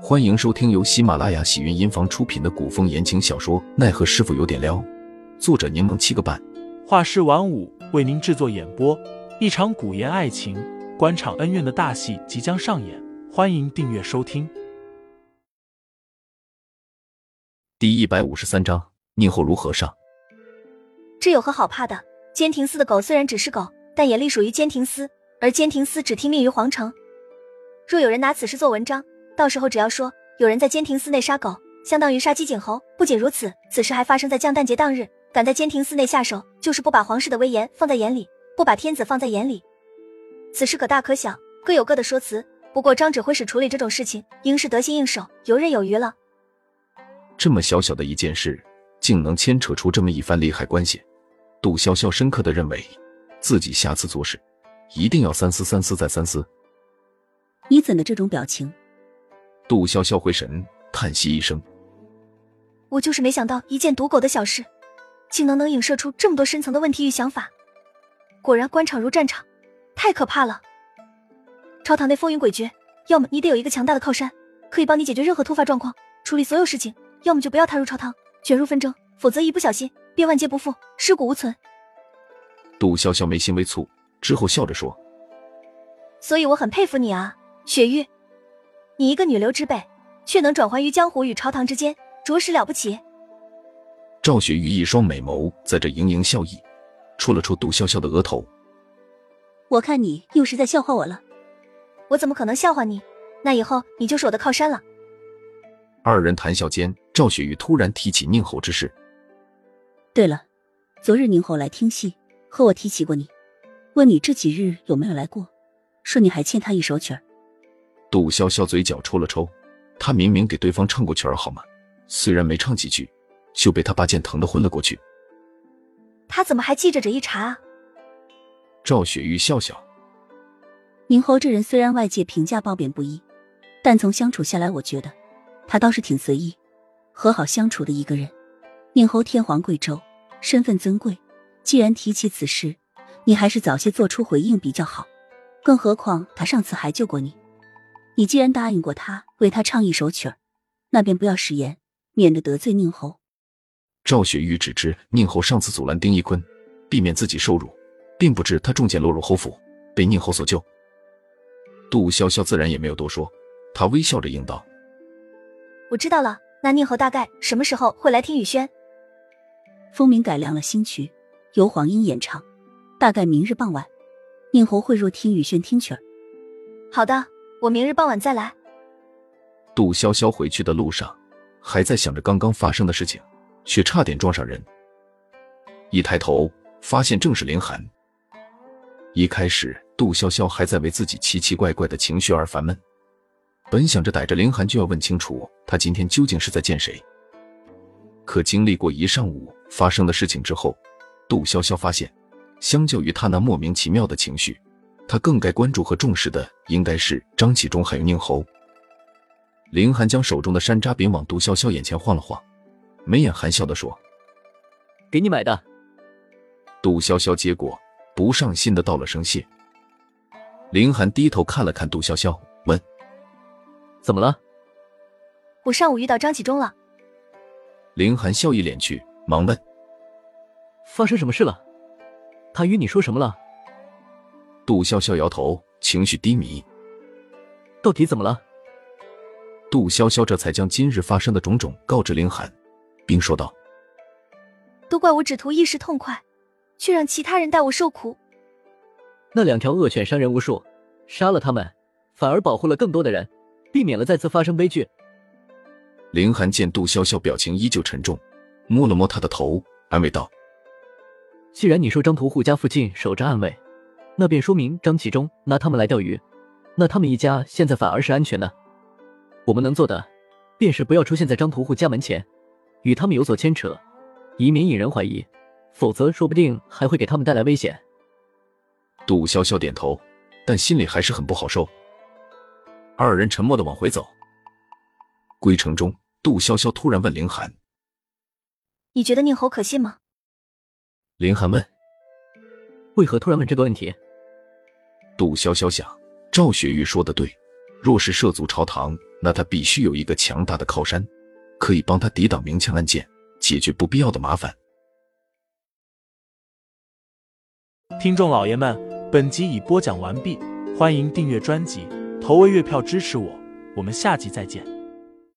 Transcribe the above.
欢迎收听由喜马拉雅喜云音房出品的古风言情小说《奈何师傅有点撩》，作者柠檬七个半，画师晚舞为您制作演播。一场古言爱情、官场恩怨的大戏即将上演，欢迎订阅收听。第一百五十三章，宁后如何上？这有何好怕的？监亭司的狗虽然只是狗，但也隶属于监亭司，而监亭司只听命于皇城。若有人拿此事做文章，到时候只要说有人在监亭寺内杀狗，相当于杀鸡儆猴。不仅如此，此事还发生在降诞节当日，敢在监亭寺内下手，就是不把皇室的威严放在眼里，不把天子放在眼里。此事可大可小，各有各的说辞。不过张指挥使处理这种事情，应是得心应手，游刃有余了。这么小小的一件事，竟能牵扯出这么一番利害关系。杜潇潇深刻的认为，自己下次做事一定要三思、三思再三思。你怎的这种表情？杜潇潇回神，叹息一声：“我就是没想到，一件赌狗的小事，竟能能影射出这么多深层的问题与想法。果然，官场如战场，太可怕了。朝堂内风云诡谲，要么你得有一个强大的靠山，可以帮你解决任何突发状况，处理所有事情；要么就不要踏入朝堂，卷入纷争，否则一不小心便万劫不复，尸骨无存。”杜潇潇眉心微蹙，之后笑着说：“所以我很佩服你啊，雪玉。”你一个女流之辈，却能转换于江湖与朝堂之间，着实了不起。赵雪玉一双美眸在这盈盈笑意，戳了戳杜潇潇的额头。我看你又是在笑话我了。我怎么可能笑话你？那以后你就是我的靠山了。二人谈笑间，赵雪玉突然提起宁侯之事。对了，昨日宁侯来听戏，和我提起过你，问你这几日有没有来过，说你还欠他一首曲儿。杜潇潇嘴角抽了抽，他明明给对方唱过曲儿，好吗？虽然没唱几句，就被他拔剑疼的昏了过去。他怎么还记着这一茬啊？赵雪玉笑笑，宁侯这人虽然外界评价褒贬不一，但从相处下来，我觉得他倒是挺随意、和好相处的一个人。宁侯天皇贵胄，身份尊贵，既然提起此事，你还是早些做出回应比较好。更何况他上次还救过你。你既然答应过他为他唱一首曲儿，那便不要食言，免得得罪宁侯。赵雪玉只知宁侯上次阻拦丁一坤，避免自己受辱，并不知他中箭落入侯府，被宁侯所救。杜潇潇自然也没有多说，他微笑着应道：“我知道了。那宁侯大概什么时候会来听雨轩？风鸣改良了新曲，由黄莺演唱，大概明日傍晚，宁侯会入听雨轩听曲儿。好的。”我明日傍晚再来。杜潇潇回去的路上，还在想着刚刚发生的事情，却差点撞上人。一抬头，发现正是林寒。一开始，杜潇潇还在为自己奇奇怪怪的情绪而烦闷，本想着逮着林寒就要问清楚他今天究竟是在见谁。可经历过一上午发生的事情之后，杜潇潇发现，相较于他那莫名其妙的情绪。他更该关注和重视的应该是张启忠还有宁侯。林寒将手中的山楂饼往杜潇潇眼前晃了晃，眉眼含笑的说：“给你买的。”杜潇潇接过，不上心的道了声谢。林寒低头看了看杜潇潇，问：“怎么了？”我上午遇到张启忠了。林寒笑意敛去，忙问：“发生什么事了？他与你说什么了？”杜潇潇摇头，情绪低迷。到底怎么了？杜潇潇这才将今日发生的种种告知凌寒，并说道：“都怪我只图一时痛快，却让其他人代我受苦。那两条恶犬伤人无数，杀了他们，反而保护了更多的人，避免了再次发生悲剧。”凌寒见杜潇潇表情依旧沉重，摸了摸他的头，安慰道：“既然你说张屠户家附近守着暗卫。”那便说明张启忠拿他们来钓鱼，那他们一家现在反而是安全的。我们能做的，便是不要出现在张屠户家门前，与他们有所牵扯，以免引人怀疑，否则说不定还会给他们带来危险。杜潇潇点头，但心里还是很不好受。二人沉默的往回走。归程中，杜潇潇突然问凌寒：“你觉得宁侯可信吗？”凌寒问：“为何突然问这个问题？”杜潇潇想，赵雪玉说的对，若是涉足朝堂，那他必须有一个强大的靠山，可以帮他抵挡明枪暗箭，解决不必要的麻烦。听众老爷们，本集已播讲完毕，欢迎订阅专辑，投喂月票支持我，我们下集再见。